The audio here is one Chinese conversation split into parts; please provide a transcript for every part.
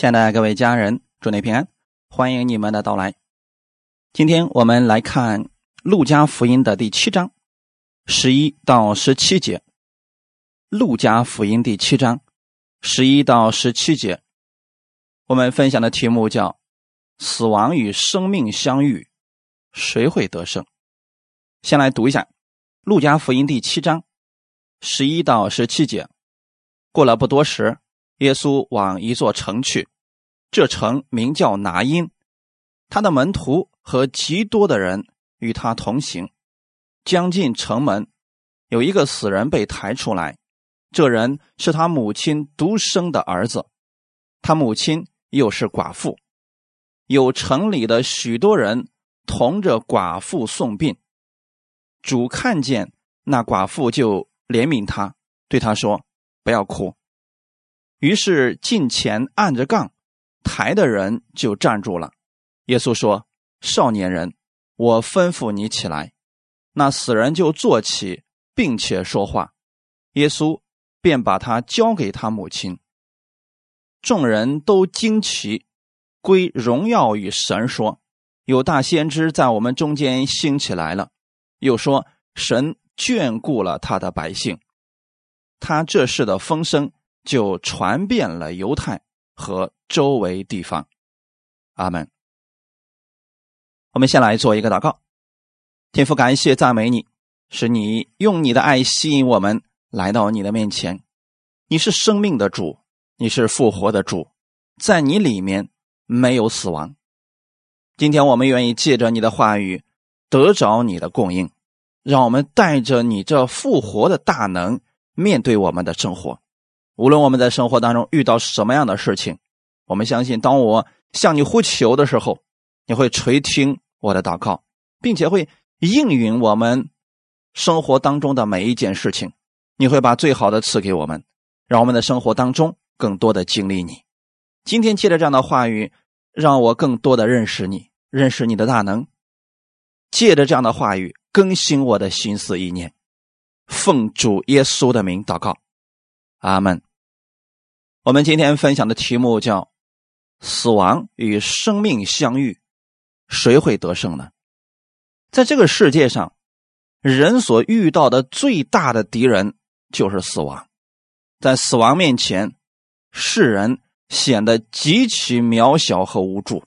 亲爱的各位家人，祝你平安，欢迎你们的到来。今天我们来看《路加福音》的第七章十一到十七节。《路加福音》第七章十一到十七节，我们分享的题目叫“死亡与生命相遇，谁会得胜？”先来读一下《路加福音》第七章十一到十七节。过了不多时。耶稣往一座城去，这城名叫拿因，他的门徒和极多的人与他同行。将近城门，有一个死人被抬出来，这人是他母亲独生的儿子，他母亲又是寡妇。有城里的许多人同着寡妇送殡，主看见那寡妇就怜悯他，对他说：“不要哭。”于是近前按着杠抬的人就站住了。耶稣说：“少年人，我吩咐你起来。”那死人就坐起，并且说话。耶稣便把他交给他母亲。众人都惊奇，归荣耀与神，说：“有大先知在我们中间兴起来了。”又说：“神眷顾了他的百姓。”他这事的风声。就传遍了犹太和周围地方。阿门。我们先来做一个祷告，天父，感谢赞美你，是你用你的爱吸引我们来到你的面前。你是生命的主，你是复活的主，在你里面没有死亡。今天我们愿意借着你的话语得着你的供应，让我们带着你这复活的大能面对我们的生活。无论我们在生活当中遇到什么样的事情，我们相信，当我向你呼求的时候，你会垂听我的祷告，并且会应允我们生活当中的每一件事情。你会把最好的赐给我们，让我们的生活当中更多的经历你。今天借着这样的话语，让我更多的认识你，认识你的大能。借着这样的话语，更新我的心思意念。奉主耶稣的名祷告，阿门。我们今天分享的题目叫“死亡与生命相遇，谁会得胜呢？”在这个世界上，人所遇到的最大的敌人就是死亡。在死亡面前，世人显得极其渺小和无助。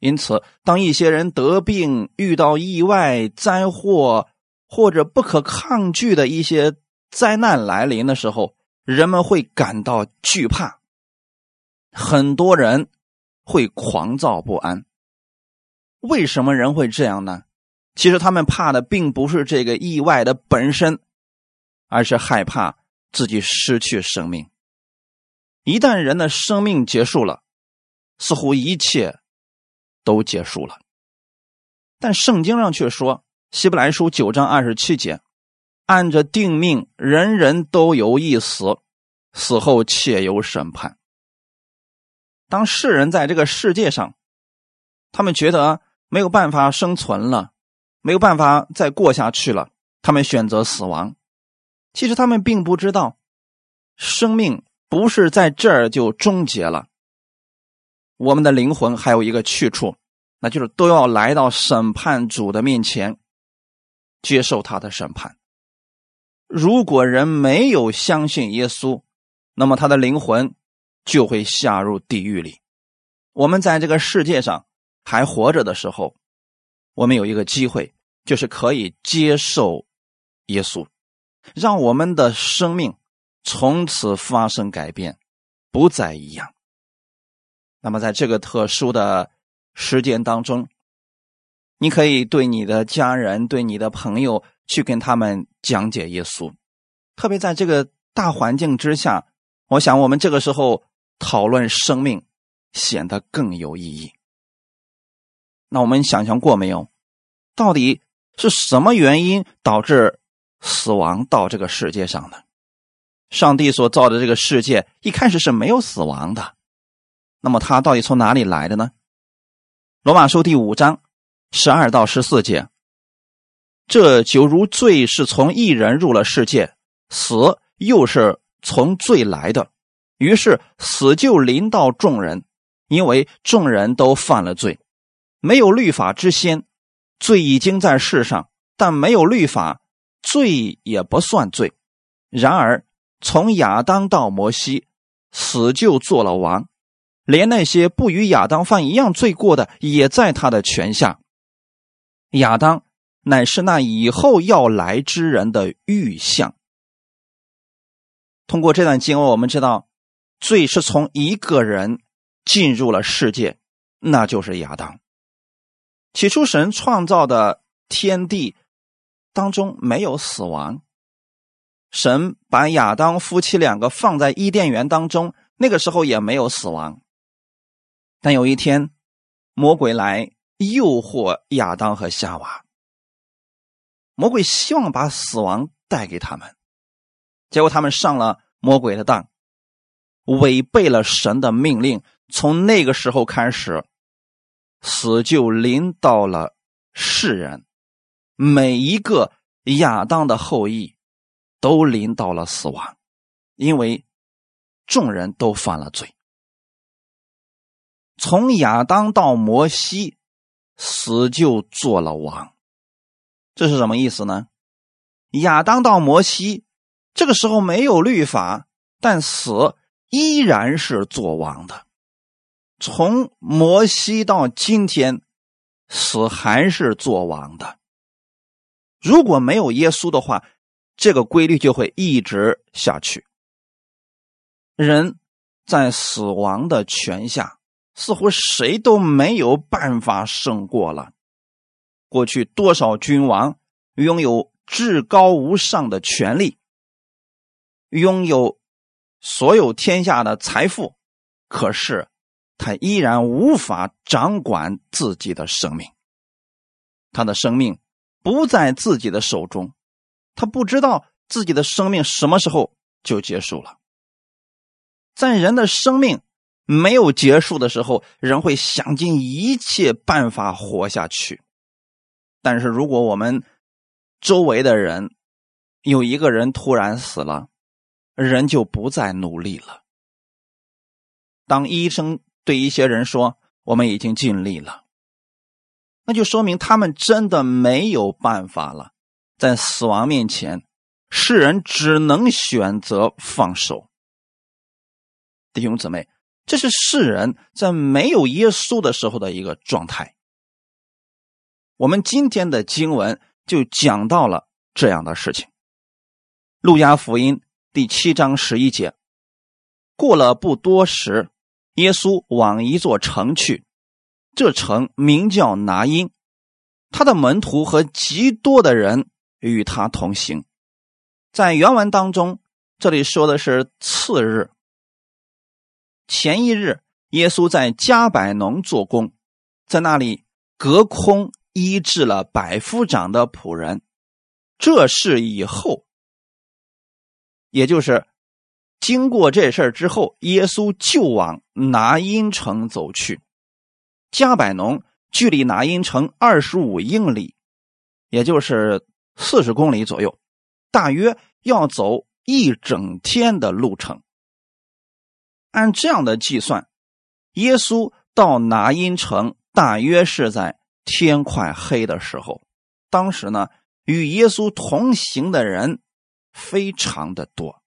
因此，当一些人得病、遇到意外、灾祸或者不可抗拒的一些灾难来临的时候，人们会感到惧怕，很多人会狂躁不安。为什么人会这样呢？其实他们怕的并不是这个意外的本身，而是害怕自己失去生命。一旦人的生命结束了，似乎一切都结束了。但圣经上却说，《希伯来书》九章二十七节。按着定命，人人都有一死，死后且有审判。当世人在这个世界上，他们觉得没有办法生存了，没有办法再过下去了，他们选择死亡。其实他们并不知道，生命不是在这儿就终结了。我们的灵魂还有一个去处，那就是都要来到审判主的面前，接受他的审判。如果人没有相信耶稣，那么他的灵魂就会下入地狱里。我们在这个世界上还活着的时候，我们有一个机会，就是可以接受耶稣，让我们的生命从此发生改变，不再一样。那么在这个特殊的时间当中，你可以对你的家人、对你的朋友。去跟他们讲解耶稣，特别在这个大环境之下，我想我们这个时候讨论生命显得更有意义。那我们想象过没有？到底是什么原因导致死亡到这个世界上的？上帝所造的这个世界一开始是没有死亡的，那么它到底从哪里来的呢？罗马书第五章十二到十四节。这就如罪是从一人入了世界，死又是从罪来的，于是死就临到众人，因为众人都犯了罪。没有律法之先，罪已经在世上；但没有律法，罪也不算罪。然而从亚当到摩西，死就做了王，连那些不与亚当犯一样罪过的，也在他的权下。亚当乃是那以后要来之人的预象。通过这段经文，我们知道。罪是从一个人进入了世界，那就是亚当。起初，神创造的天地当中没有死亡。神把亚当夫妻两个放在伊甸园当中，那个时候也没有死亡。但有一天，魔鬼来诱惑亚当和夏娃，魔鬼希望把死亡带给他们，结果他们上了魔鬼的当。违背了神的命令，从那个时候开始，死就临到了世人。每一个亚当的后裔都临到了死亡，因为众人都犯了罪。从亚当到摩西，死就做了王。这是什么意思呢？亚当到摩西，这个时候没有律法，但死。依然是做王的，从摩西到今天，死还是做王的。如果没有耶稣的话，这个规律就会一直下去。人在死亡的权下，似乎谁都没有办法胜过了。过去多少君王拥有至高无上的权利，拥有。所有天下的财富，可是他依然无法掌管自己的生命。他的生命不在自己的手中，他不知道自己的生命什么时候就结束了。在人的生命没有结束的时候，人会想尽一切办法活下去。但是如果我们周围的人有一个人突然死了，人就不再努力了。当医生对一些人说“我们已经尽力了”，那就说明他们真的没有办法了。在死亡面前，世人只能选择放手。弟兄姊妹，这是世人在没有耶稣的时候的一个状态。我们今天的经文就讲到了这样的事情，《路加福音》。第七章十一节，过了不多时，耶稣往一座城去，这城名叫拿因，他的门徒和极多的人与他同行。在原文当中，这里说的是次日，前一日，耶稣在加百农做工，在那里隔空医治了百夫长的仆人。这事以后。也就是经过这事儿之后，耶稣就往拿因城走去。加百农距离拿因城二十五英里，也就是四十公里左右，大约要走一整天的路程。按这样的计算，耶稣到拿因城大约是在天快黑的时候。当时呢，与耶稣同行的人。非常的多，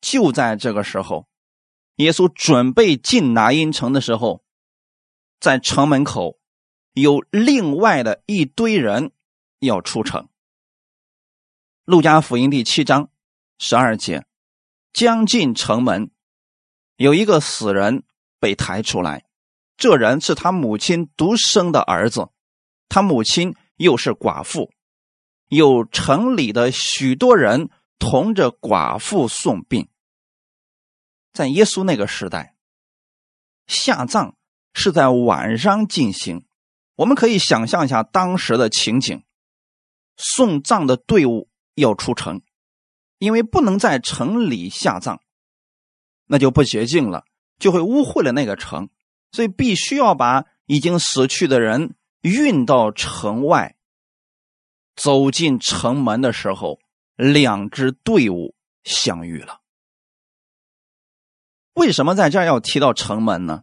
就在这个时候，耶稣准备进拿因城的时候，在城门口有另外的一堆人要出城。路加福音第七章十二节，将近城门，有一个死人被抬出来，这人是他母亲独生的儿子，他母亲又是寡妇，有城里的许多人。同着寡妇送殡，在耶稣那个时代，下葬是在晚上进行。我们可以想象一下当时的情景：送葬的队伍要出城，因为不能在城里下葬，那就不洁净了，就会污秽了那个城，所以必须要把已经死去的人运到城外。走进城门的时候。两支队伍相遇了。为什么在这儿要提到城门呢？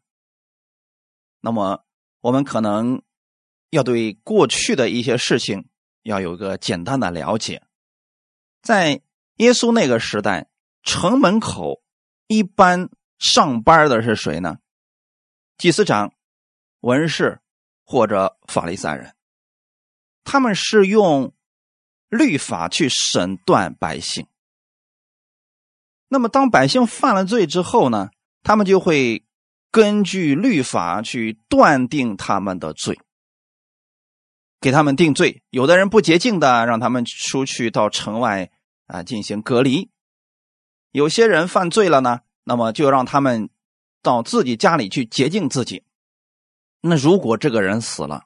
那么我们可能要对过去的一些事情要有个简单的了解。在耶稣那个时代，城门口一般上班的是谁呢？祭司长、文士或者法利赛人，他们是用律法去审断百姓。那么，当百姓犯了罪之后呢，他们就会根据律法去断定他们的罪，给他们定罪。有的人不洁净的，让他们出去到城外啊进行隔离；有些人犯罪了呢，那么就让他们。到自己家里去洁净自己。那如果这个人死了，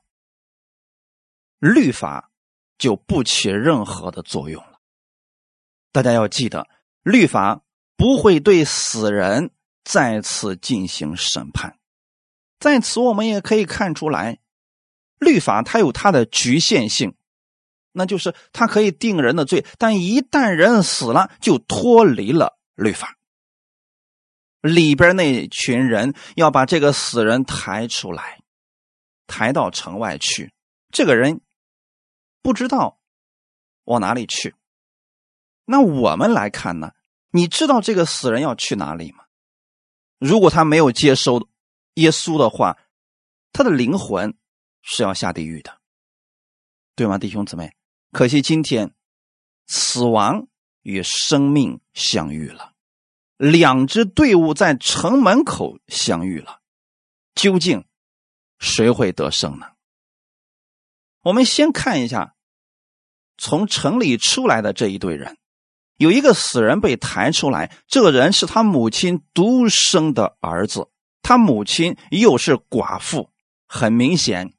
律法就不起任何的作用了。大家要记得，律法不会对死人再次进行审判。在此，我们也可以看出来，律法它有它的局限性，那就是它可以定人的罪，但一旦人死了，就脱离了律法。里边那群人要把这个死人抬出来，抬到城外去。这个人不知道往哪里去。那我们来看呢？你知道这个死人要去哪里吗？如果他没有接收耶稣的话，他的灵魂是要下地狱的，对吗，弟兄姊妹？可惜今天死亡与生命相遇了。两支队伍在城门口相遇了，究竟谁会得胜呢？我们先看一下从城里出来的这一队人，有一个死人被抬出来，这个人是他母亲独生的儿子，他母亲又是寡妇，很明显，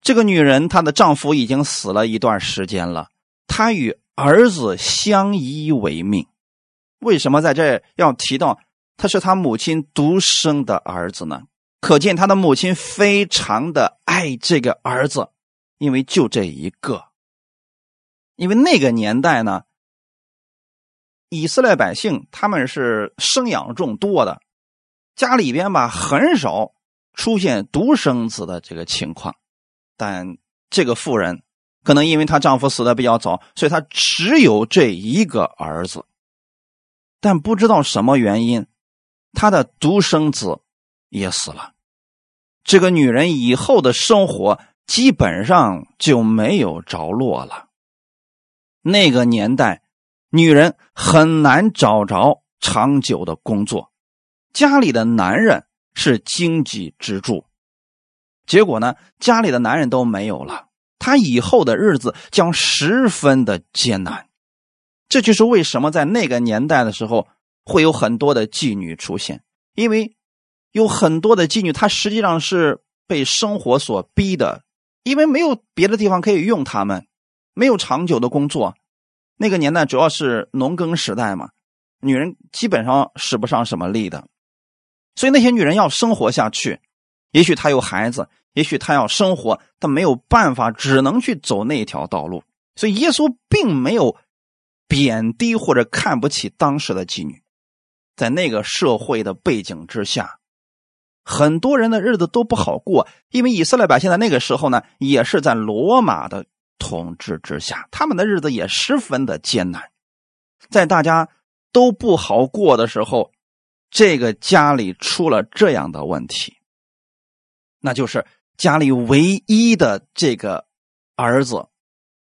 这个女人她的丈夫已经死了一段时间了，她与儿子相依为命。为什么在这要提到他是他母亲独生的儿子呢？可见他的母亲非常的爱这个儿子，因为就这一个。因为那个年代呢，以色列百姓他们是生养众多的，家里边吧很少出现独生子的这个情况。但这个妇人可能因为她丈夫死的比较早，所以她只有这一个儿子。但不知道什么原因，她的独生子也死了。这个女人以后的生活基本上就没有着落了。那个年代，女人很难找着长久的工作，家里的男人是经济支柱。结果呢，家里的男人都没有了，她以后的日子将十分的艰难。这就是为什么在那个年代的时候会有很多的妓女出现，因为有很多的妓女，她实际上是被生活所逼的，因为没有别的地方可以用她们，没有长久的工作。那个年代主要是农耕时代嘛，女人基本上使不上什么力的，所以那些女人要生活下去，也许她有孩子，也许她要生活，她没有办法，只能去走那条道路。所以耶稣并没有。贬低或者看不起当时的妓女，在那个社会的背景之下，很多人的日子都不好过。因为以色列百姓在那个时候呢，也是在罗马的统治之下，他们的日子也十分的艰难。在大家都不好过的时候，这个家里出了这样的问题，那就是家里唯一的这个儿子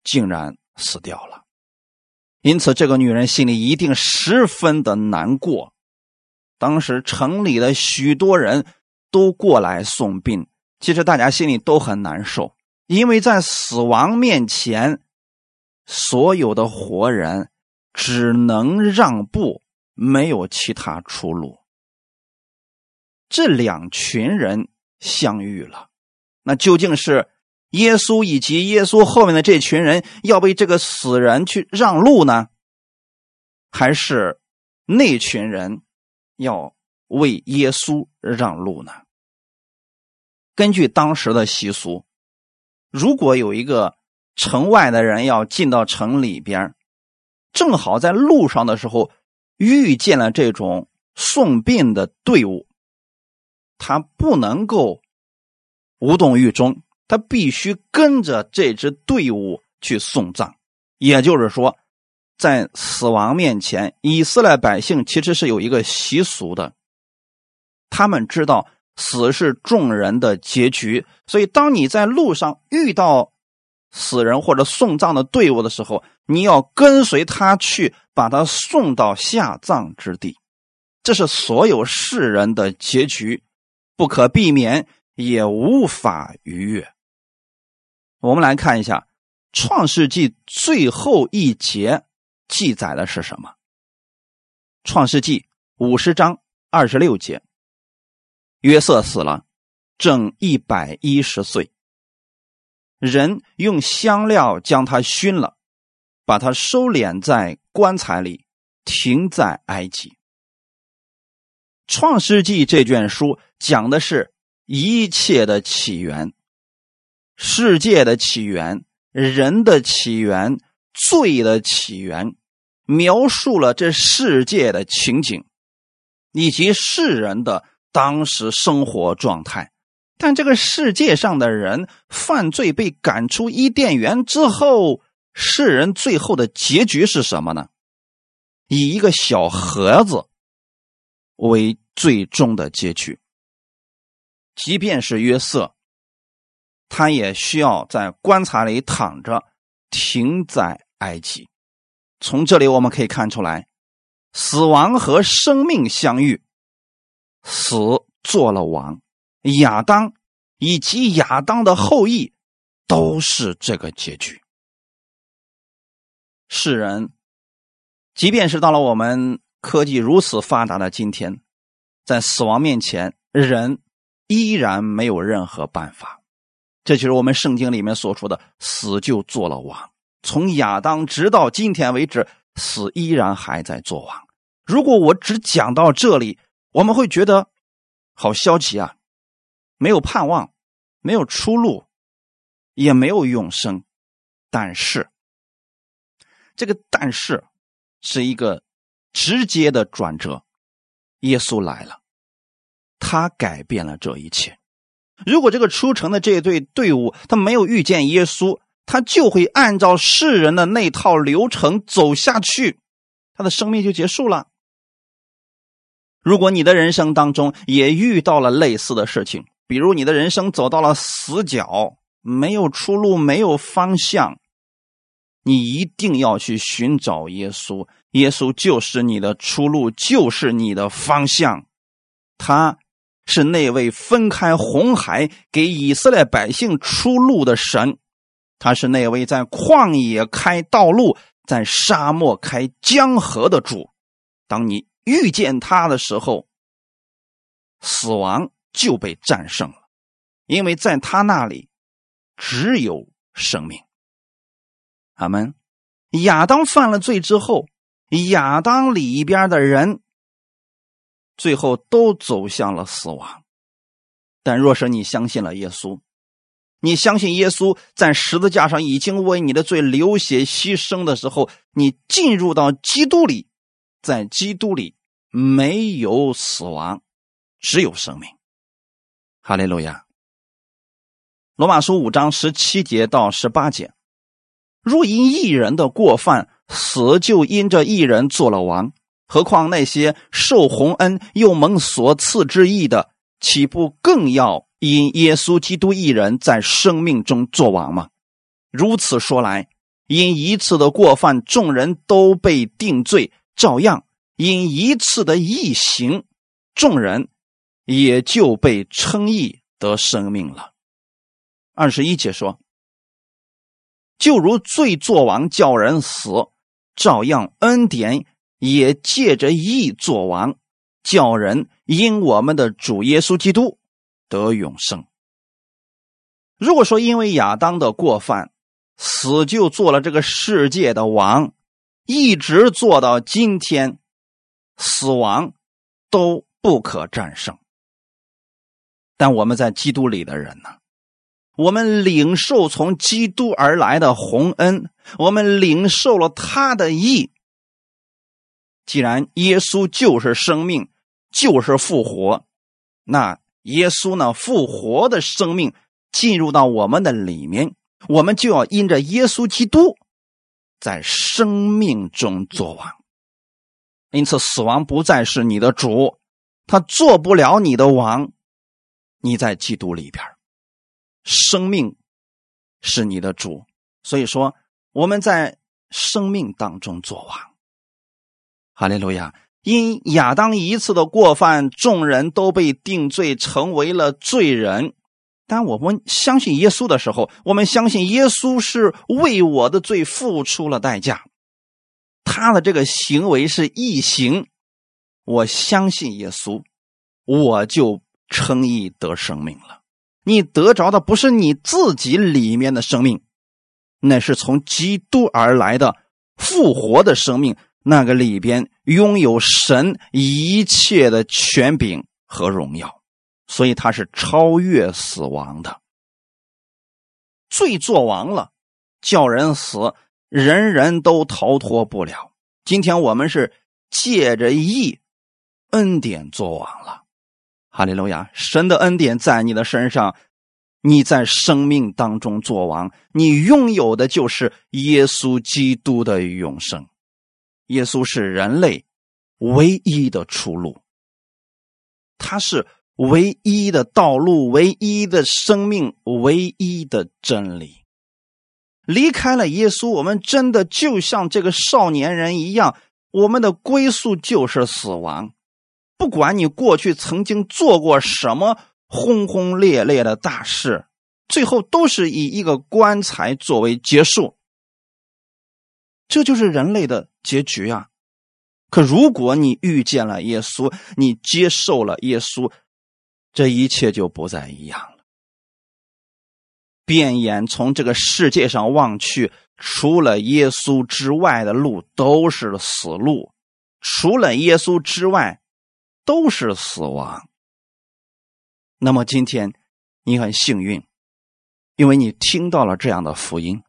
竟然死掉了。因此，这个女人心里一定十分的难过。当时城里的许多人都过来送殡，其实大家心里都很难受，因为在死亡面前，所有的活人只能让步，没有其他出路。这两群人相遇了，那究竟是？耶稣以及耶稣后面的这群人要为这个死人去让路呢，还是那群人要为耶稣让路呢？根据当时的习俗，如果有一个城外的人要进到城里边，正好在路上的时候遇见了这种送殡的队伍，他不能够无动于衷，他必须跟着这支队伍去送葬。也就是说，在死亡面前，以色列百姓其实是有一个习俗的，他们知道死是众人的结局，所以当你在路上遇到死人或者送葬的队伍的时候，你要跟随他去，把他送到下葬之地。这是所有世人的结局，不可避免，也无法逾越。我们来看一下。创世纪最后一节记载的是什么？创世纪五十章二十六节，约瑟死了，正一百一十岁。人用香料将他熏了，把他收敛在棺材里，停在埃及。创世纪这卷书讲的是一切的起源，世界的起源。人的起源、罪的起源，描述了这世界的情景，以及世人的当时生活状态。但这个世界上的人犯罪被赶出伊甸园之后，世人最后的结局是什么呢？以一个小盒子为最终的结局。即便是约瑟。他也需要在棺材里躺着，停在埃及。从这里我们可以看出来，死亡和生命相遇，死做了王，亚当以及亚当的后裔都是这个结局。世人，即便是到了我们科技如此发达的今天，在死亡面前，人依然没有任何办法。这就是我们圣经里面所说的“死就做了王”。从亚当直到今天为止，死依然还在做王。如果我只讲到这里，我们会觉得好消极啊，没有盼望，没有出路，也没有永生。但是，这个“但是”是一个直接的转折。耶稣来了，他改变了这一切。如果这个出城的这一队队伍他没有遇见耶稣，他就会按照世人的那套流程走下去，他的生命就结束了。如果你的人生当中也遇到了类似的事情，比如你的人生走到了死角，没有出路，没有方向，你一定要去寻找耶稣，耶稣就是你的出路，就是你的方向，他。是那位分开红海给以色列百姓出路的神，他是那位在旷野开道路、在沙漠开江河的主。当你遇见他的时候，死亡就被战胜了，因为在他那里只有生命。阿门。亚当犯了罪之后，亚当里边的人。最后都走向了死亡，但若是你相信了耶稣，你相信耶稣在十字架上已经为你的罪流血牺牲的时候，你进入到基督里，在基督里没有死亡，只有生命。哈利路亚。罗马书五章十七节到十八节，若因一人的过犯，死就因这一人做了王。何况那些受洪恩又蒙所赐之意的，岂不更要因耶稣基督一人在生命中作王吗？如此说来，因一次的过犯，众人都被定罪；照样因一次的异行，众人也就被称义得生命了。二十一节说：“就如罪作王叫人死，照样恩典。”也借着义作王，叫人因我们的主耶稣基督得永生。如果说因为亚当的过犯，死就做了这个世界的王，一直做到今天，死亡都不可战胜。但我们在基督里的人呢？我们领受从基督而来的洪恩，我们领受了他的义。既然耶稣就是生命，就是复活。那耶稣呢？复活的生命进入到我们的里面，我们就要因着耶稣基督在生命中作王。因此，死亡不再是你的主，他做不了你的王。你在基督里边，生命是你的主。所以说，我们在生命当中作王。哈利路亚！因亚当一次的过犯，众人都被定罪，成为了罪人。当我们相信耶稣的时候，我们相信耶稣是为我的罪付出了代价。他的这个行为是义行，我相信耶稣，我就称义得生命了。你得着的不是你自己里面的生命，那是从基督而来的复活的生命，那个里边拥有神一切的权柄和荣耀，所以他是超越死亡的。罪作王了，叫人死。人人都逃脱不了。今天我们是借着义恩典作王了，哈利路亚！神的恩典在你的身上，你在生命当中作王，你拥有的就是耶稣基督的永生。耶稣是人类唯一的出路，他是唯一的道路，唯一的生命，唯一的真理。离开了耶稣，我们真的就像这个少年人一样，我们的归宿就是死亡。不管你过去曾经做过什么轰轰烈烈的大事，最后都是以一个棺材作为结束。这就是人类的结局啊！可如果你遇见了耶稣，你接受了耶稣，这一切就不再一样了。变眼从这个世界上望去，除了耶稣之外的路都是死路，除了耶稣之外都是死亡。那么今天你很幸运，因为你听到了这样的福音。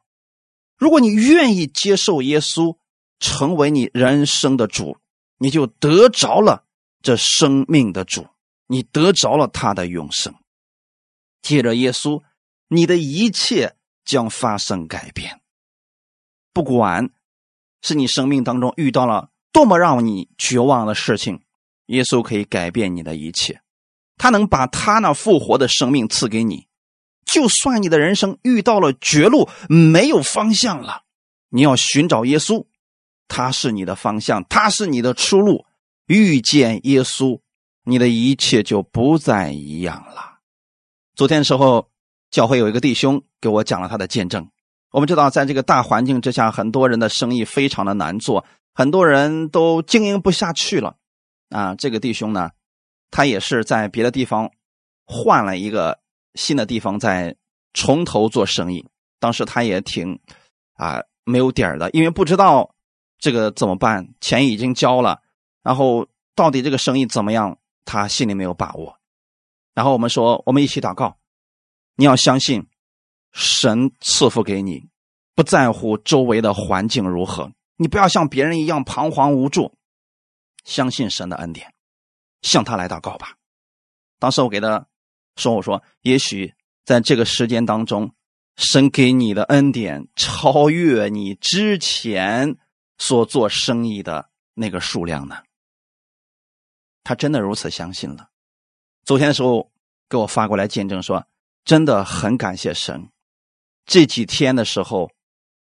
如果你愿意接受耶稣成为你人生的主，你就得着了这生命的主，你得着了他的永生。借着耶稣。你的一切将发生改变，不管是你生命当中遇到了多么让你绝望的事情，耶稣可以改变你的一切，他能把他那复活的生命赐给你。就算你的人生遇到了绝路，没有方向了，你要寻找耶稣，他是你的方向，他是你的出路。遇见耶稣，你的一切就不再一样了。昨天时候。教会有一个弟兄给我讲了他的见证。我们知道，在这个大环境之下，很多人的生意非常的难做，很多人都经营不下去了。啊，这个弟兄呢，他也是在别的地方换了一个新的地方，在从头做生意。当时他也挺啊没有底儿的，因为不知道这个怎么办，钱已经交了，然后到底这个生意怎么样，他心里没有把握。然后我们说，我们一起祷告。你要相信，神赐福给你，不在乎周围的环境如何。你不要像别人一样彷徨无助，相信神的恩典，向他来祷告吧。当时我给他说：“我说，也许在这个时间当中，神给你的恩典超越你之前所做生意的那个数量呢。”他真的如此相信了。昨天的时候给我发过来见证说。真的很感谢神，这几天的时候，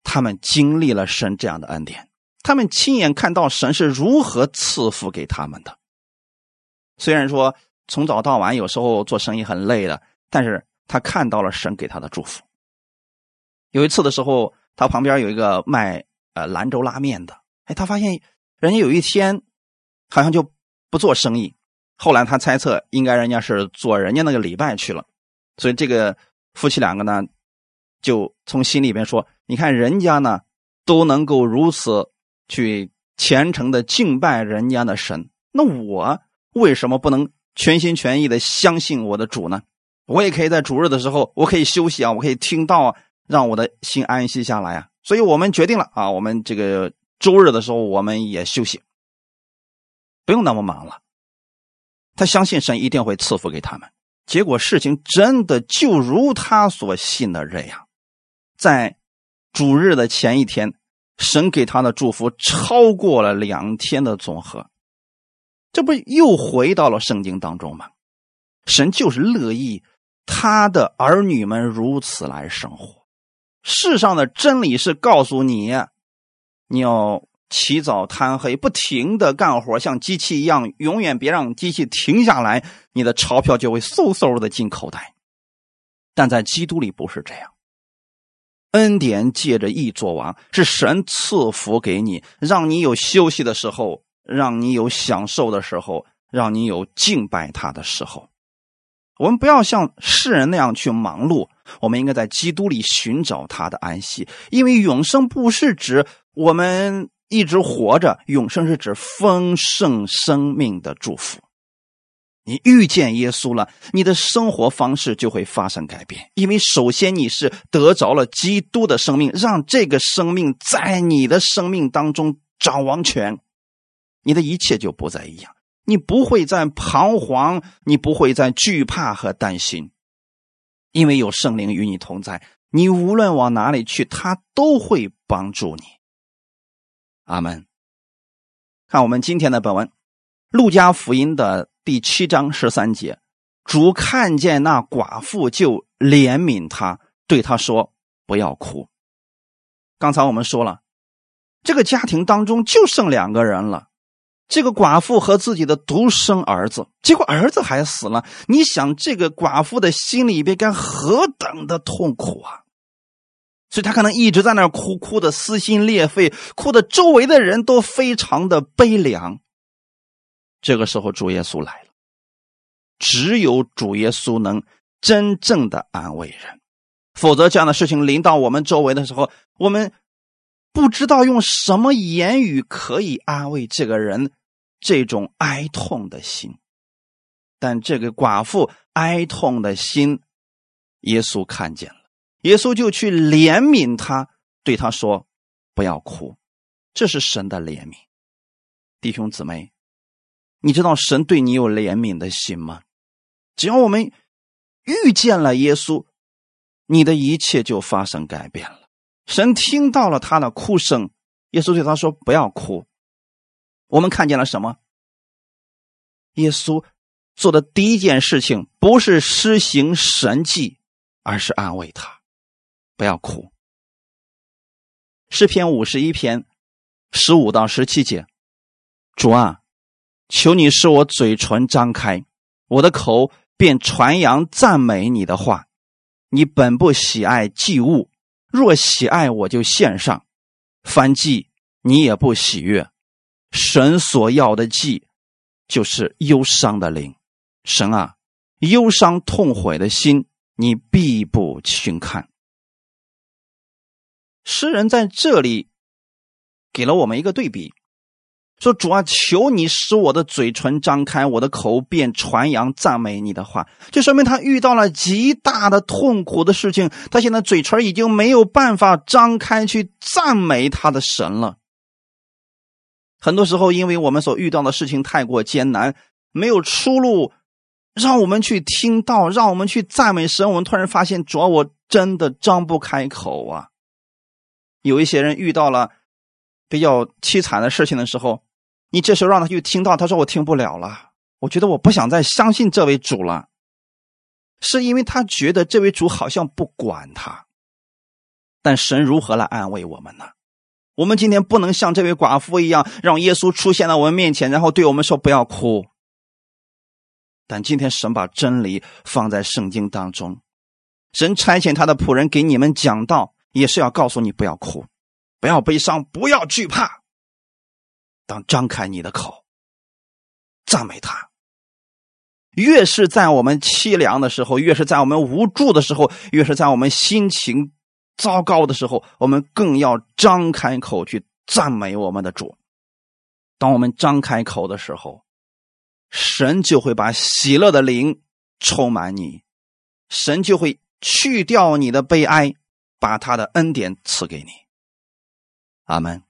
他们经历了神这样的恩典，他们亲眼看到神是如何赐福给他们的。虽然说从早到晚有时候做生意很累的，但是他看到了神给他的祝福。有一次的时候，他旁边有一个卖呃兰州拉面的，哎，他发现人家有一天好像就不做生意，后来他猜测应该人家是做人家那个礼拜去了。所以这个夫妻两个呢，就从心里边说：“你看人家呢，都能够如此去虔诚的敬拜人家的神，那我为什么不能全心全意的相信我的主呢？我也可以在主日的时候，我可以休息啊，我可以听到啊，让我的心安息下来啊。所以我们决定了啊，我们这个周日的时候我们也休息，不用那么忙了。他相信神一定会赐福给他们。结果事情真的就如他所信的这样，在主日的前一天，神给他的祝福超过了两天的总和。这不又回到了圣经当中吗？神就是乐意他的儿女们如此来生活。世上的真理是告诉你，你要。起早贪黑，不停的干活，像机器一样，永远别让机器停下来，你的钞票就会嗖嗖的进口袋。但在基督里不是这样，恩典借着义作王，是神赐福给你，让你有休息的时候，让你有享受的时候，让你有敬拜他的时候。我们不要像世人那样去忙碌，我们应该在基督里寻找他的安息，因为永生不是指我们。一直活着，永生是指丰盛生命的祝福。你遇见耶稣了，你的生活方式就会发生改变，因为首先你是得着了基督的生命，让这个生命在你的生命当中掌王权，你的一切就不再一样。你不会再彷徨，你不会再惧怕和担心，因为有圣灵与你同在，你无论往哪里去，他都会帮助你。阿门。看我们今天的本文，《路加福音》的第七章十三节，主看见那寡妇就怜悯他，对他说：“不要哭。”刚才我们说了，这个家庭当中就剩两个人了，这个寡妇和自己的独生儿子，结果儿子还死了。你想，这个寡妇的心里边该何等的痛苦啊！所以她可能一直在那儿哭，哭的撕心裂肺，哭的周围的人都非常的悲凉。这个时候，主耶稣来了，只有主耶稣能真正的安慰人，否则这样的事情临到我们周围的时候，我们不知道用什么言语可以安慰这个人这种哀痛的心。但这个寡妇哀痛的心，耶稣看见了。耶稣就去怜悯他，对他说：“不要哭。”这是神的怜悯，弟兄姊妹，你知道神对你有怜悯的心吗？只要我们遇见了耶稣，你的一切就发生改变了。神听到了他的哭声，耶稣对他说：“不要哭。”我们看见了什么？耶稣做的第一件事情不是施行神迹，而是安慰他。不要哭。诗篇五十一篇十五到十七节，主啊，求你使我嘴唇张开，我的口便传扬赞美你的话。你本不喜爱祭物，若喜爱，我就献上。凡祭你也不喜悦。神所要的祭，就是忧伤的灵。神啊，忧伤痛悔的心，你必不轻看。诗人在这里给了我们一个对比，说：“主啊，求你使我的嘴唇张开，我的口便传扬赞美你的话。”这说明他遇到了极大的痛苦的事情，他现在嘴唇已经没有办法张开去赞美他的神了。很多时候，因为我们所遇到的事情太过艰难，没有出路，让我们去听到，让我们去赞美神，我们突然发现，主啊，我真的张不开口啊。有一些人遇到了比较凄惨的事情的时候，你这时候让他去听到，他说我听不了了，我觉得我不想再相信这位主了，是因为他觉得这位主好像不管他。但神如何来安慰我们呢？我们今天不能像这位寡妇一样，让耶稣出现在我们面前，然后对我们说不要哭。但今天神把真理放在圣经当中，神差遣他的仆人给你们讲道。也是要告诉你不要哭，不要悲伤，不要惧怕。当张开你的口，赞美他。越是在我们凄凉的时候，越是在我们无助的时候，越是在我们心情糟糕的时候，我们更要张开口去赞美我们的主。当我们张开口的时候，神就会把喜乐的灵充满你，神就会去掉你的悲哀。把他的恩典赐给你，阿门。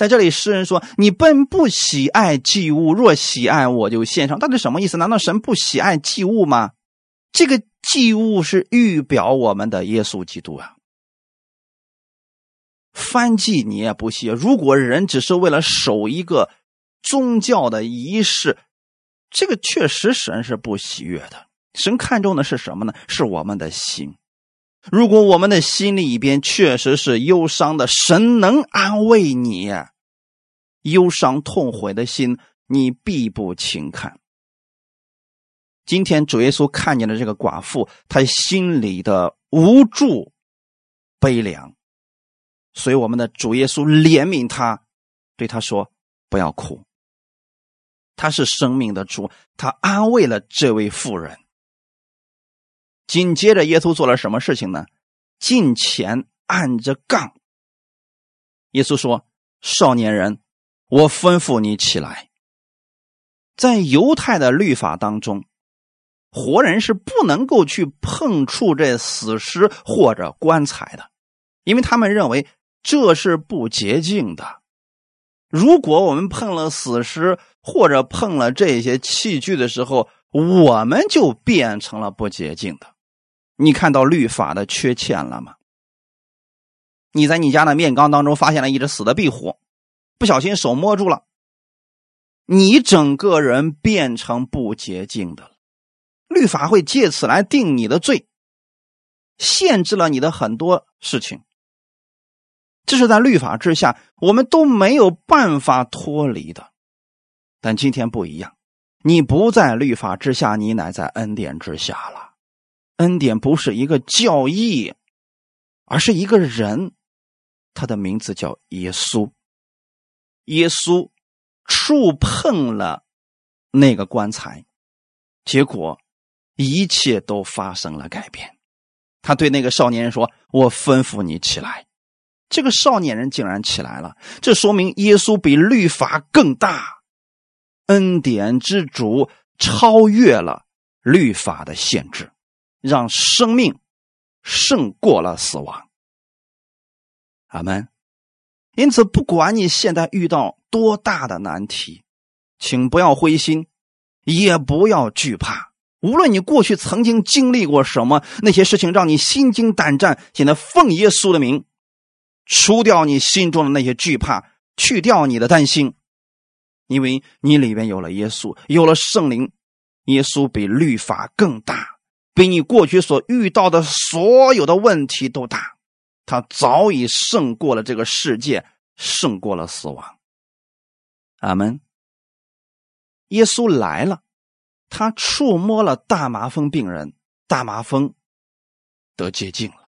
在这里，诗人说：“你本不喜爱祭物，若喜爱，我就献上。”到底什么意思？难道神不喜爱祭物吗？这个祭物是预表我们的耶稣基督啊。翻祭你也不喜。如果人只是为了守一个宗教的仪式，这个确实神是不喜悦的。神看重的是什么呢？是我们的心。如果我们的心里边确实是忧伤的，神能安慰你。忧伤痛悔的心，你必不轻看。今天主耶稣看见了这个寡妇，她心里的无助、悲凉，所以我们的主耶稣怜悯他，对他说：“不要哭。”他是生命的主，他安慰了这位妇人。紧接着，耶稣做了什么事情呢？近前按着杠。耶稣说：“少年人，我吩咐你起来。”在犹太的律法当中，活人是不能够去碰触这死尸或者棺材的，因为他们认为这是不洁净的。如果我们碰了死尸或者碰了这些器具的时候，我们就变成了不洁净的。你看到律法的缺欠了吗？你在你家的面缸当中发现了一只死的壁虎，不小心手摸住了，你整个人变成不洁净的了。律法会借此来定你的罪，限制了你的很多事情。这是在律法之下，我们都没有办法脱离的。但今天不一样，你不在律法之下，你乃在恩典之下了。恩典不是一个教义，而是一个人，他的名字叫耶稣。耶稣触碰了那个棺材，结果一切都发生了改变。他对那个少年人说：“我吩咐你起来。”这个少年人竟然起来了，这说明耶稣比律法更大，恩典之主超越了律法的限制。让生命胜过了死亡，阿门。因此，不管你现在遇到多大的难题，请不要灰心，也不要惧怕。无论你过去曾经经历过什么，那些事情让你心惊胆战，现在奉耶稣的名，除掉你心中的那些惧怕，去掉你的担心，因为你里边有了耶稣，有了圣灵。耶稣比律法更大。比你过去所遇到的所有的问题都大，他早已胜过了这个世界，胜过了死亡。阿门。耶稣来了，他触摸了大麻风病人，大麻风得洁净了；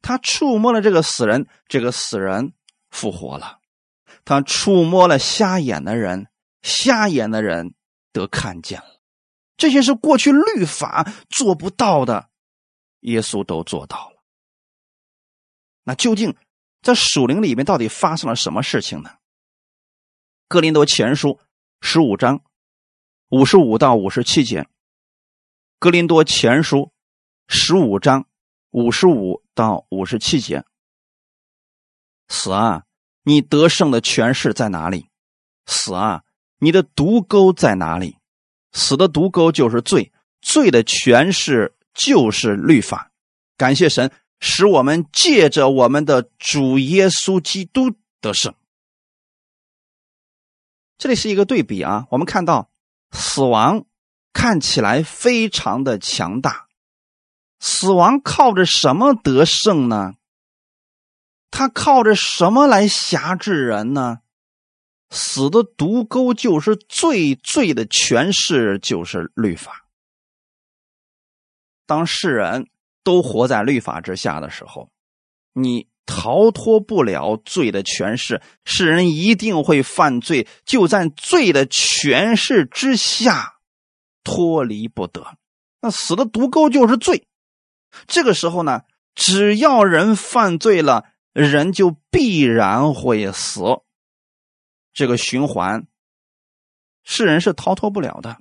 他触摸了这个死人，这个死人复活了；他触摸了瞎眼的人，瞎眼的人得看见了。这些是过去律法做不到的，耶稣都做到了。那究竟在属灵里面到底发生了什么事情呢？哥林多前书十五章五十五到五十七节，哥林多前书十五章五十五到五十七节，死啊，你得胜的权势在哪里？死啊，你的毒钩在哪里？死的毒钩就是罪，罪的权势就是律法。感谢神，使我们借着我们的主耶稣基督得胜。这里是一个对比啊，我们看到死亡看起来非常的强大，死亡靠着什么得胜呢？他靠着什么来辖制人呢？死的毒钩就是罪，罪的诠释就是律法。当世人都活在律法之下的时候，你逃脱不了罪的诠释，世人一定会犯罪，就在罪的诠释之下脱离不得。那死的毒钩就是罪。这个时候呢，只要人犯罪了，人就必然会死。这个循环，世人是逃脱不了的，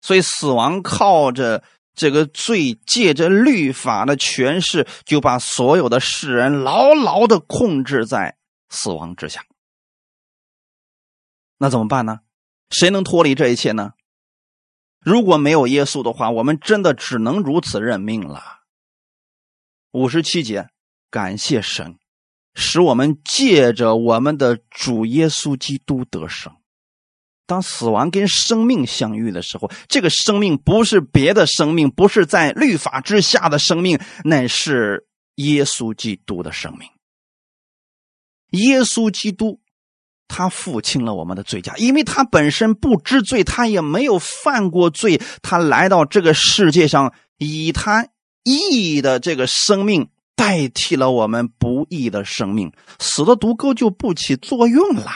所以死亡靠着这个罪，借着律法的诠释，就把所有的世人牢牢的控制在死亡之下。那怎么办呢？谁能脱离这一切呢？如果没有耶稣的话，我们真的只能如此认命了。五十七节，感谢神，使我们借着我们的主耶稣基督得生。当死亡跟生命相遇的时候，这个生命不是别的生命，不是在律法之下的生命，乃是耶稣基督的生命。耶稣基督，他付清了我们的罪价，因为他本身不知罪，他也没有犯过罪，他来到这个世界上，以他意义的这个生命代替了我们不义的生命，死的毒钩就不起作用了。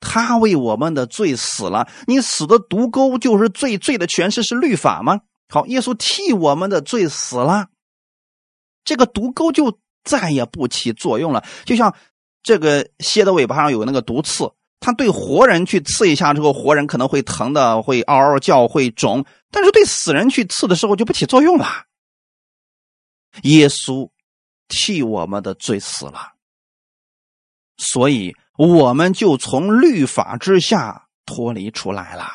他为我们的罪死了，你死的毒钩就是罪，罪的诠释是律法吗？好，耶稣替我们的罪死了，这个毒钩就再也不起作用了。就像这个蝎的尾巴上有那个毒刺，它对活人去刺一下之后，活人可能会疼的，会嗷嗷叫，会肿；但是对死人去刺的时候就不起作用了。耶稣替我们的罪死了，所以。我们就从律法之下脱离出来了，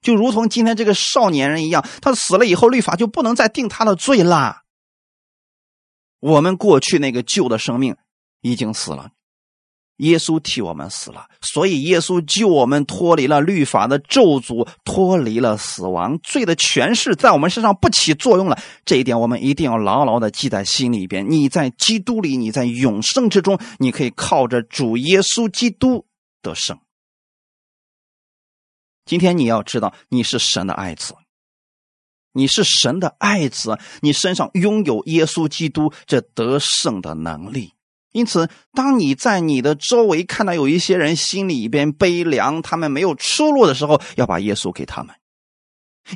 就如同今天这个少年人一样，他死了以后，律法就不能再定他的罪啦。我们过去那个旧的生命已经死了。耶稣替我们死了，所以耶稣救我们脱离了律法的咒诅，脱离了死亡，罪的权势在我们身上不起作用了。这一点我们一定要牢牢的记在心里边。你在基督里，你在永生之中，你可以靠着主耶稣基督得胜。今天你要知道，你是神的爱子，你是神的爱子，你身上拥有耶稣基督这得胜的能力。因此，当你在你的周围看到有一些人心里边悲凉，他们没有出路的时候，要把耶稣给他们，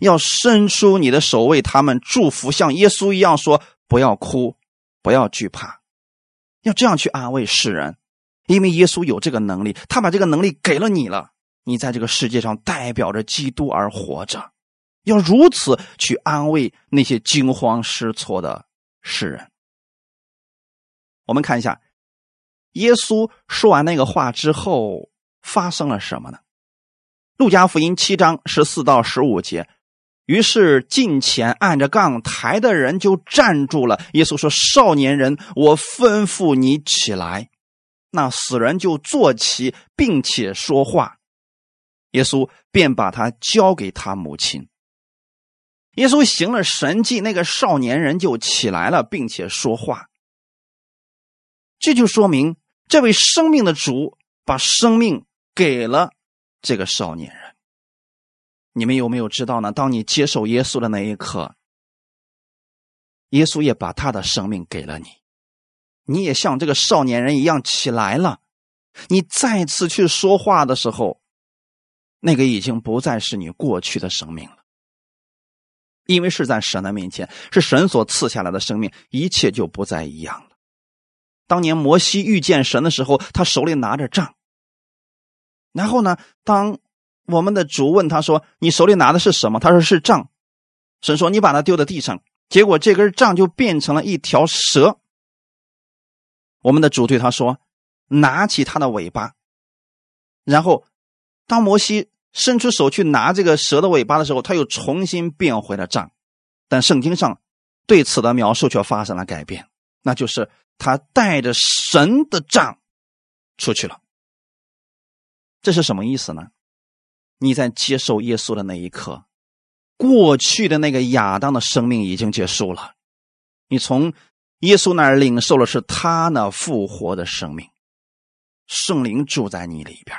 要伸出你的手为他们祝福，像耶稣一样说：“不要哭，不要惧怕。”要这样去安慰世人，因为耶稣有这个能力，他把这个能力给了你了。你在这个世界上代表着基督而活着，要如此去安慰那些惊慌失措的世人。我们看一下，耶稣说完那个话之后发生了什么呢？路加福音七章十四到十五节，于是近前按着杠抬的人就站住了。耶稣说：“少年人，我吩咐你起来。”那死人就坐起，并且说话。耶稣便把他交给他母亲。耶稣行了神迹，那个少年人就起来了，并且说话。这就说明，这位生命的主把生命给了这个少年人。你们有没有知道呢？当你接受耶稣的那一刻，耶稣也把他的生命给了你，你也像这个少年人一样起来了。你再次去说话的时候，那个已经不再是你过去的生命了，因为是在神的面前，是神所赐下来的生命，一切就不再一样了。当年摩西遇见神的时候，他手里拿着杖。然后呢，当我们的主问他说：“你手里拿的是什么？”他说：“是杖。”神说：“你把它丢在地上。”结果这根杖就变成了一条蛇。我们的主对他说：“拿起它的尾巴。”然后，当摩西伸出手去拿这个蛇的尾巴的时候，他又重新变回了杖。但圣经上对此的描述却发生了改变，那就是。他带着神的杖出去了，这是什么意思呢？你在接受耶稣的那一刻，过去的那个亚当的生命已经结束了，你从耶稣那儿领受了是他那复活的生命，圣灵住在你里边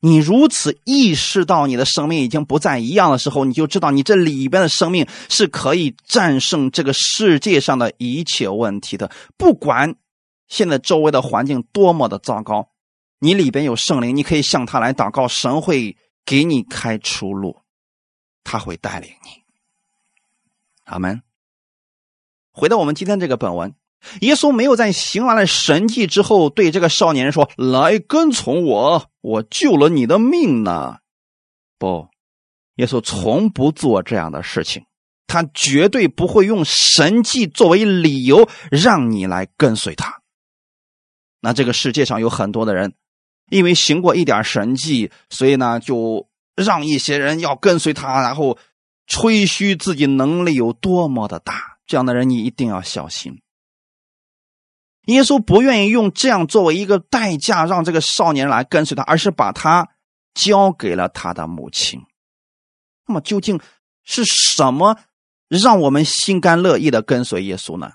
你如此意识到你的生命已经不再一样的时候，你就知道你这里边的生命是可以战胜这个世界上的一切问题的。不管现在周围的环境多么的糟糕，你里边有圣灵，你可以向他来祷告，神会给你开出路，他会带领你。阿门。回到我们今天这个本文。耶稣没有在行完了神迹之后对这个少年人说：“来跟从我，我救了你的命呢。”不，耶稣从不做这样的事情，他绝对不会用神迹作为理由让你来跟随他。那这个世界上有很多的人，因为行过一点神迹，所以呢，就让一些人要跟随他，然后吹嘘自己能力有多么的大。这样的人，你一定要小心。耶稣不愿意用这样作为一个代价让这个少年来跟随他，而是把他交给了他的母亲。那么，究竟是什么让我们心甘乐意的跟随耶稣呢？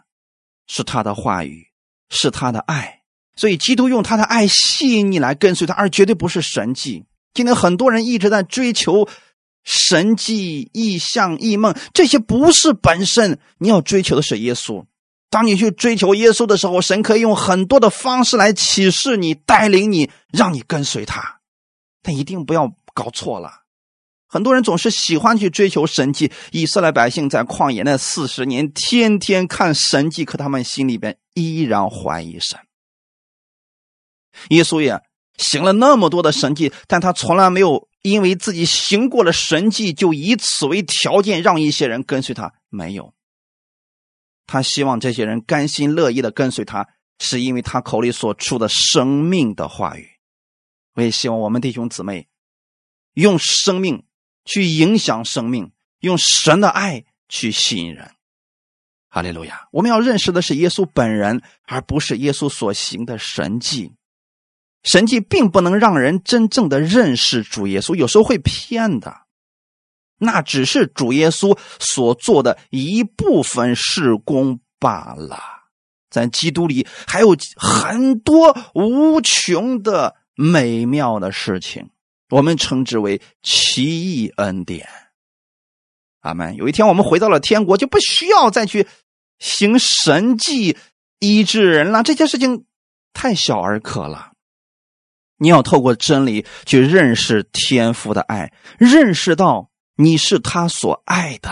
是他的话语，是他的爱。所以，基督用他的爱吸引你来跟随他，而绝对不是神迹。今天很多人一直在追求神迹、异象、异梦，这些不是本身。你要追求的是耶稣。当你去追求耶稣的时候，神可以用很多的方式来启示你、带领你，让你跟随他。但一定不要搞错了。很多人总是喜欢去追求神迹。以色列百姓在旷野那四十年，天天看神迹，可他们心里边依然怀疑神。耶稣也行了那么多的神迹，但他从来没有因为自己行过了神迹，就以此为条件让一些人跟随他。没有，他希望这些人甘心乐意的跟随他，是因为他口里所出的生命的话语。我也希望我们弟兄姊妹用生命去影响生命，用神的爱去吸引人。哈利路亚！我们要认识的是耶稣本人，而不是耶稣所行的神迹。神迹并不能让人真正的认识主耶稣，有时候会骗的。那只是主耶稣所做的一部分事工罢了。在基督里还有很多无穷的美妙的事情，我们称之为奇异恩典。阿门。有一天我们回到了天国，就不需要再去行神迹医治人了。这件事情太小儿科了。你要透过真理去认识天父的爱，认识到你是他所爱的，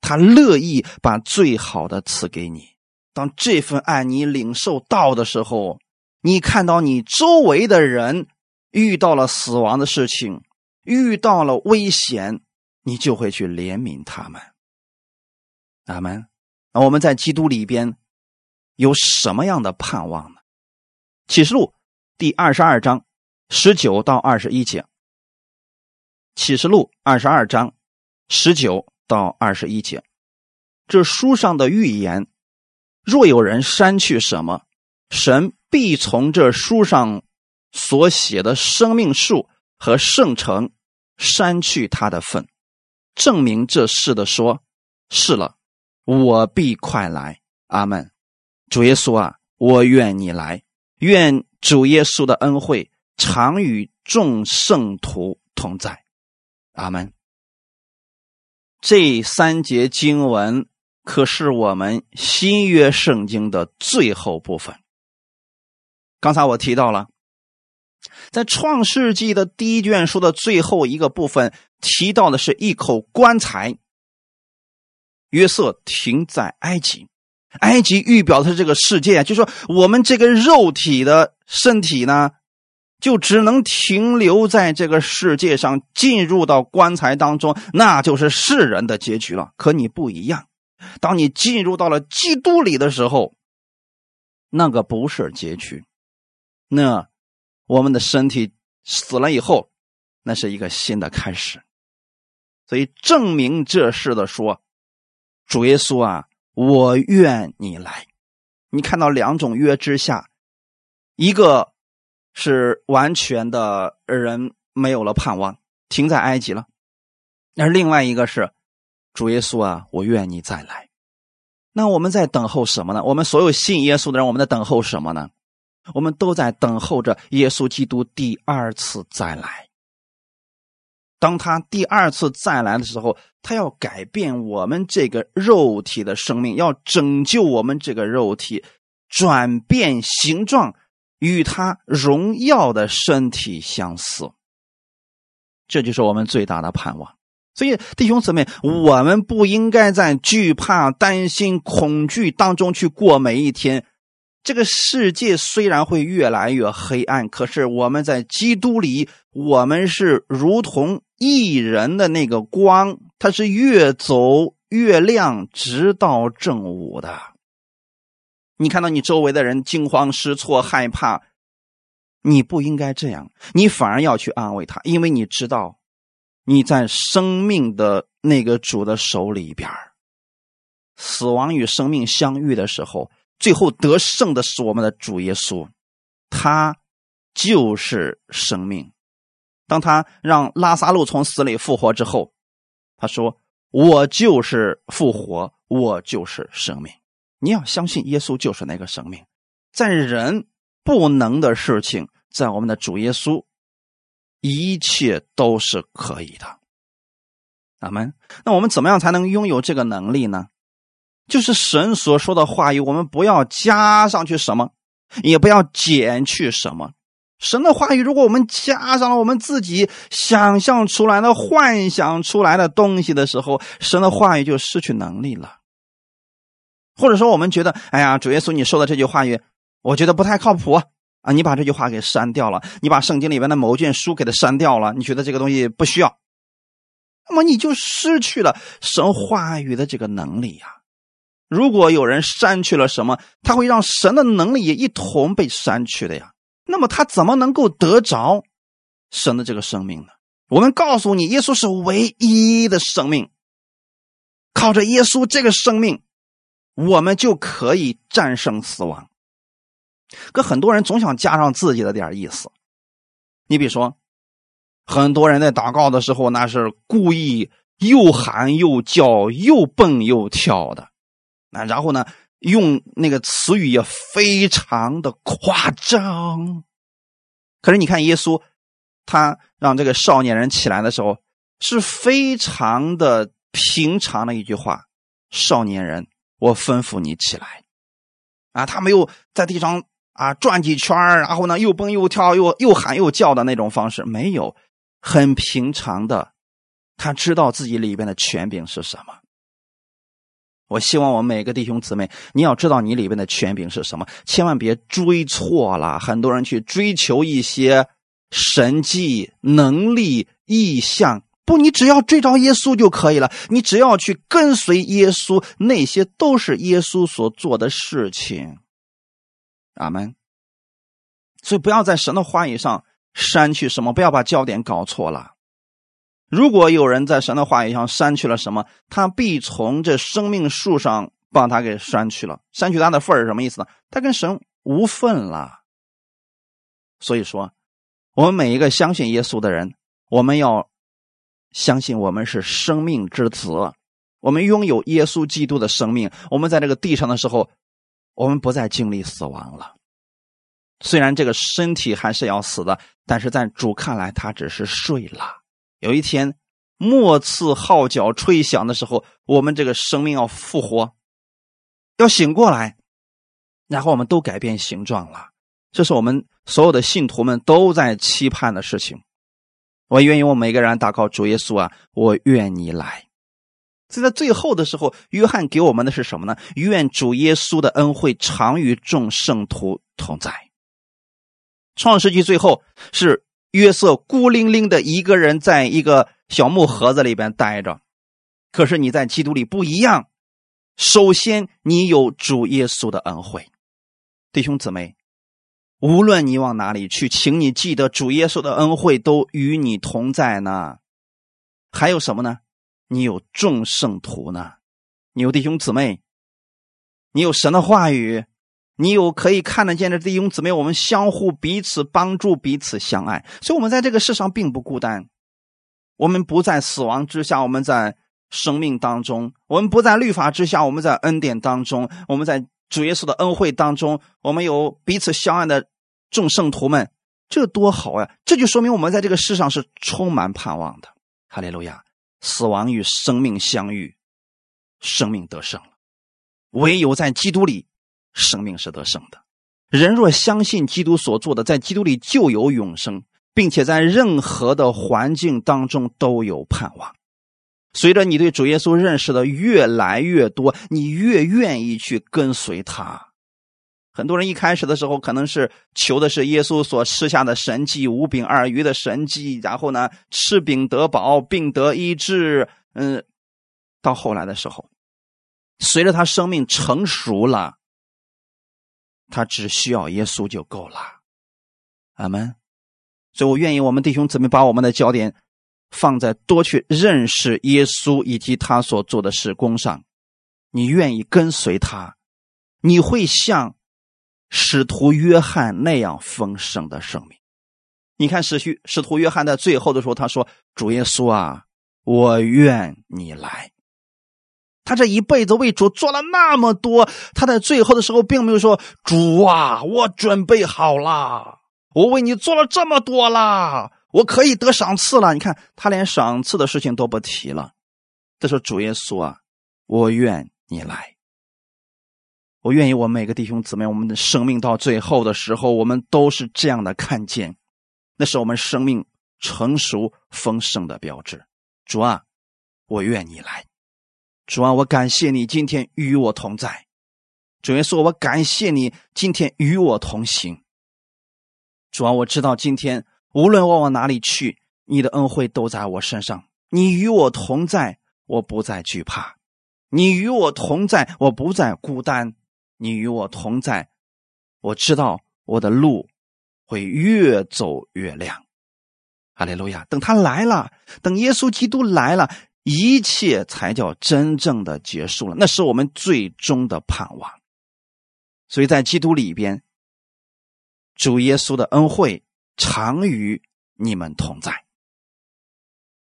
他乐意把最好的赐给你。当这份爱你领受到的时候，你看到你周围的人遇到了死亡的事情，遇到了危险，你就会去怜悯他们。阿门。那我们在基督里边有什么样的盼望呢？启示录。第二十二章十九到二十一节，《启示录》二十二章十九到二十一节，这书上的预言，若有人删去什么，神必从这书上所写的生命树和圣城删去他的份，证明这事的说，是了，我必快来。阿门。主耶稣啊，我愿你来，愿。主耶稣的恩惠常与众圣徒同在，阿门。这三节经文可是我们新约圣经的最后部分。刚才我提到了，在创世纪的第一卷书的最后一个部分提到的是一口棺材。约瑟停在埃及。埃及预表的是这个世界，就说我们这个肉体的身体呢，就只能停留在这个世界上，进入到棺材当中，那就是世人的结局了。可你不一样，当你进入到了基督里的时候，那个不是结局，那我们的身体死了以后，那是一个新的开始。所以证明这事的说，主耶稣啊。我愿你来，你看到两种约之下，一个是完全的人没有了盼望，停在埃及了；而另外一个是主耶稣啊，我愿你再来。那我们在等候什么呢？我们所有信耶稣的人，我们在等候什么呢？我们都在等候着耶稣基督第二次再来。当他第二次再来的时候，他要改变我们这个肉体的生命，要拯救我们这个肉体，转变形状，与他荣耀的身体相似。这就是我们最大的盼望。所以，弟兄姊妹，我们不应该在惧怕、担心、恐惧当中去过每一天。这个世界虽然会越来越黑暗，可是我们在基督里，我们是如同。一人的那个光，它是越走越亮，直到正午的。你看到你周围的人惊慌失措、害怕，你不应该这样，你反而要去安慰他，因为你知道你在生命的那个主的手里边死亡与生命相遇的时候，最后得胜的是我们的主耶稣，他就是生命。当他让拉萨路从死里复活之后，他说：“我就是复活，我就是生命。”你要相信耶稣就是那个生命，在人不能的事情，在我们的主耶稣，一切都是可以的。阿门。那我们怎么样才能拥有这个能力呢？就是神所说的话语，我们不要加上去什么，也不要减去什么。神的话语，如果我们加上了我们自己想象出来的、幻想出来的东西的时候，神的话语就失去能力了。或者说，我们觉得，哎呀，主耶稣你说的这句话语，我觉得不太靠谱啊！你把这句话给删掉了，你把圣经里面的某卷书给它删掉了，你觉得这个东西不需要，那么你就失去了神话语的这个能力呀。如果有人删去了什么，他会让神的能力也一同被删去的呀。那么他怎么能够得着神的这个生命呢？我们告诉你，耶稣是唯一的生命，靠着耶稣这个生命，我们就可以战胜死亡。可很多人总想加上自己的点意思，你比如说，很多人在祷告的时候，那是故意又喊又叫，又蹦又跳的。那然后呢？用那个词语也非常的夸张。可是你看耶稣，他让这个少年人起来的时候，是非常的平常的一句话：“少年人，我吩咐你起来。”啊，他没有在地上啊转几圈然后呢又蹦又跳，又又喊又叫的那种方式，没有，很平常的，他知道自己里边的权柄是什么。我希望我们每个弟兄姊妹，你要知道你里边的权柄是什么，千万别追错了。很多人去追求一些神迹、能力、意象，不，你只要追着耶稣就可以了。你只要去跟随耶稣，那些都是耶稣所做的事情。阿门。所以不要在神的话语上删去什么，不要把焦点搞错了。如果有人在神的话语上删去了什么，他必从这生命树上把他给删去了。删去他的份是什么意思呢？他跟神无份了。所以说，我们每一个相信耶稣的人，我们要相信我们是生命之子，我们拥有耶稣基督的生命。我们在这个地上的时候，我们不再经历死亡了。虽然这个身体还是要死的，但是在主看来，他只是睡了。有一天，末次号角吹响的时候，我们这个生命要复活，要醒过来，然后我们都改变形状了。这是我们所有的信徒们都在期盼的事情。我愿意我每个人祷告主耶稣啊，我愿你来。就在最后的时候，约翰给我们的是什么呢？愿主耶稣的恩惠常与众圣徒同在。创世纪最后是。约瑟孤零零的一个人在一个小木盒子里边待着，可是你在基督里不一样。首先，你有主耶稣的恩惠，弟兄姊妹，无论你往哪里去，请你记得主耶稣的恩惠都与你同在呢。还有什么呢？你有众圣徒呢，你有弟兄姊妹，你有神的话语。你有可以看得见的弟兄姊妹，我们相互彼此帮助，彼此相爱，所以，我们在这个世上并不孤单。我们不在死亡之下，我们在生命当中；我们不在律法之下，我们在恩典当中；我们在主耶稣的恩惠当中，我们有彼此相爱的众圣徒们，这多好呀！这就说明我们在这个世上是充满盼望的。哈利路亚！死亡与生命相遇，生命得胜了。唯有在基督里。生命是得胜的，人若相信基督所做的，在基督里就有永生，并且在任何的环境当中都有盼望。随着你对主耶稣认识的越来越多，你越愿意去跟随他。很多人一开始的时候可能是求的是耶稣所施下的神迹，五饼二鱼的神迹，然后呢吃饼得饱，病得医治。嗯，到后来的时候，随着他生命成熟了。他只需要耶稣就够了。阿门。所以我愿意我们弟兄姊妹把我们的焦点放在多去认识耶稣以及他所做的事工上。你愿意跟随他，你会像使徒约翰那样丰盛的生命。你看使徒使徒约翰在最后的时候，他说：“主耶稣啊，我愿你来。”他这一辈子为主做了那么多，他在最后的时候并没有说：“主啊，我准备好了，我为你做了这么多啦，我可以得赏赐了。”你看，他连赏赐的事情都不提了。他说：“主耶稣啊，我愿你来，我愿意我每个弟兄姊妹，我们的生命到最后的时候，我们都是这样的看见，那是我们生命成熟丰盛的标志。主啊，我愿你来。”主啊，我感谢你今天与我同在。主耶稣，我感谢你今天与我同行。主啊，我知道今天无论我往哪里去，你的恩惠都在我身上。你与我同在，我不再惧怕；你与我同在，我不再孤单。你与我同在，我知道我的路会越走越亮。哈利路亚！等他来了，等耶稣基督来了。一切才叫真正的结束了，那是我们最终的盼望。所以在基督里边，主耶稣的恩惠常与你们同在。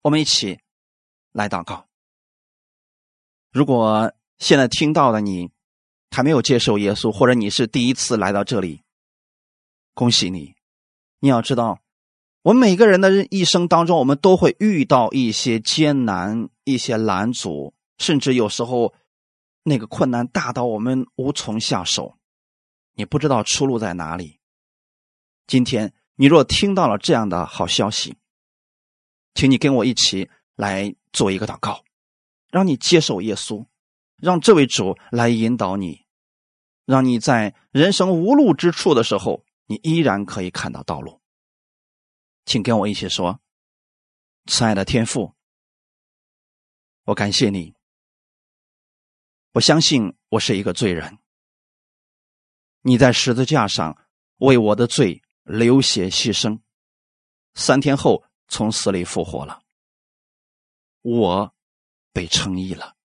我们一起来祷告。如果现在听到的你还没有接受耶稣，或者你是第一次来到这里，恭喜你！你要知道。我们每个人的一生当中，我们都会遇到一些艰难、一些拦阻，甚至有时候那个困难大到我们无从下手，你不知道出路在哪里。今天你若听到了这样的好消息，请你跟我一起来做一个祷告，让你接受耶稣，让这位主来引导你，让你在人生无路之处的时候，你依然可以看到道路。请跟我一起说：“亲爱的天父，我感谢你。我相信我是一个罪人。你在十字架上为我的罪流血牺牲，三天后从死里复活了。我被称义了。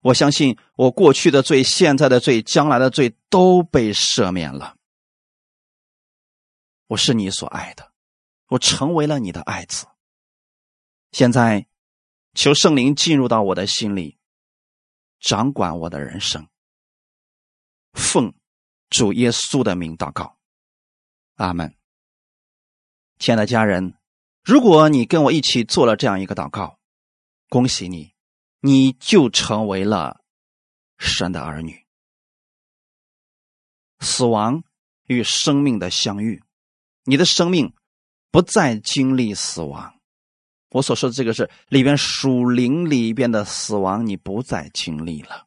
我相信我过去的罪、现在的罪、将来的罪都被赦免了。我是你所爱的。”我成为了你的爱子。现在，求圣灵进入到我的心里，掌管我的人生。奉主耶稣的名祷告，阿门。亲爱的家人，如果你跟我一起做了这样一个祷告，恭喜你，你就成为了神的儿女。死亡与生命的相遇，你的生命。不再经历死亡，我所说的这个是里边属灵里边的死亡，你不再经历了。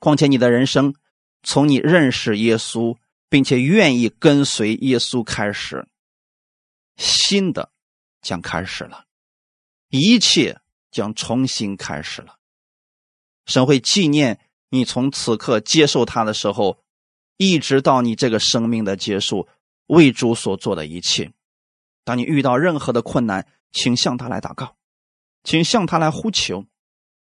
况且你的人生从你认识耶稣，并且愿意跟随耶稣开始，新的将开始了，一切将重新开始了。神会纪念你从此刻接受他的时候，一直到你这个生命的结束，为主所做的一切。当你遇到任何的困难，请向他来祷告，请向他来呼求。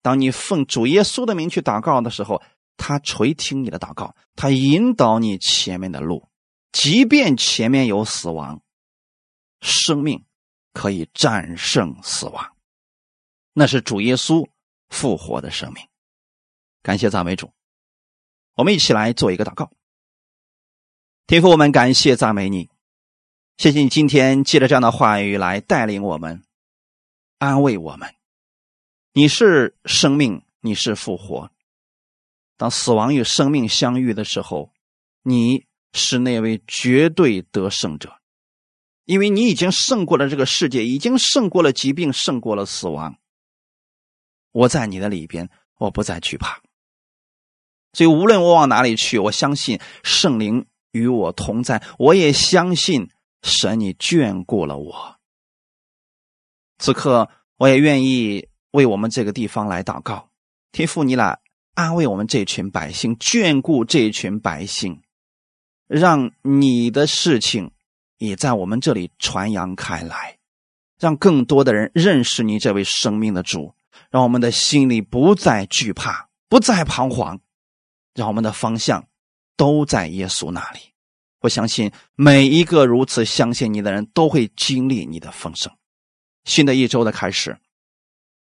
当你奉主耶稣的名去祷告的时候，他垂听你的祷告，他引导你前面的路。即便前面有死亡，生命可以战胜死亡，那是主耶稣复活的生命。感谢赞美主，我们一起来做一个祷告。天父，我们感谢赞美你。谢谢你今天借着这样的话语来带领我们，安慰我们。你是生命，你是复活。当死亡与生命相遇的时候，你是那位绝对得胜者，因为你已经胜过了这个世界，已经胜过了疾病，胜过了死亡。我在你的里边，我不再惧怕。所以无论我往哪里去，我相信圣灵与我同在，我也相信。神，你眷顾了我。此刻，我也愿意为我们这个地方来祷告。天父，你来安慰我们这群百姓，眷顾这群百姓，让你的事情也在我们这里传扬开来，让更多的人认识你这位生命的主，让我们的心里不再惧怕，不再彷徨，让我们的方向都在耶稣那里。我相信每一个如此相信你的人都会经历你的丰盛。新的一周的开始，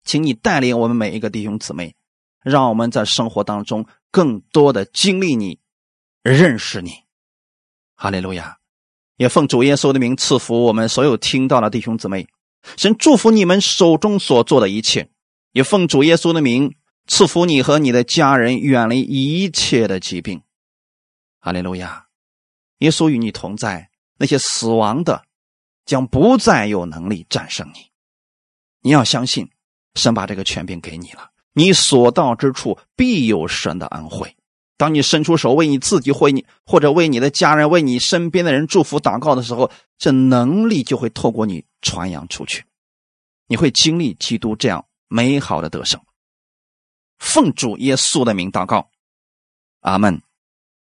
请你带领我们每一个弟兄姊妹，让我们在生活当中更多的经历你，认识你。哈利路亚！也奉主耶稣的名赐福我们所有听到的弟兄姊妹，神祝福你们手中所做的一切。也奉主耶稣的名赐福你和你的家人，远离一切的疾病。哈利路亚！耶稣与你同在，那些死亡的将不再有能力战胜你。你要相信，神把这个权柄给你了，你所到之处必有神的恩惠。当你伸出手为你自己或你或者为你的家人、为你身边的人祝福祷告的时候，这能力就会透过你传扬出去，你会经历基督这样美好的得胜。奉主耶稣的名祷告，阿门。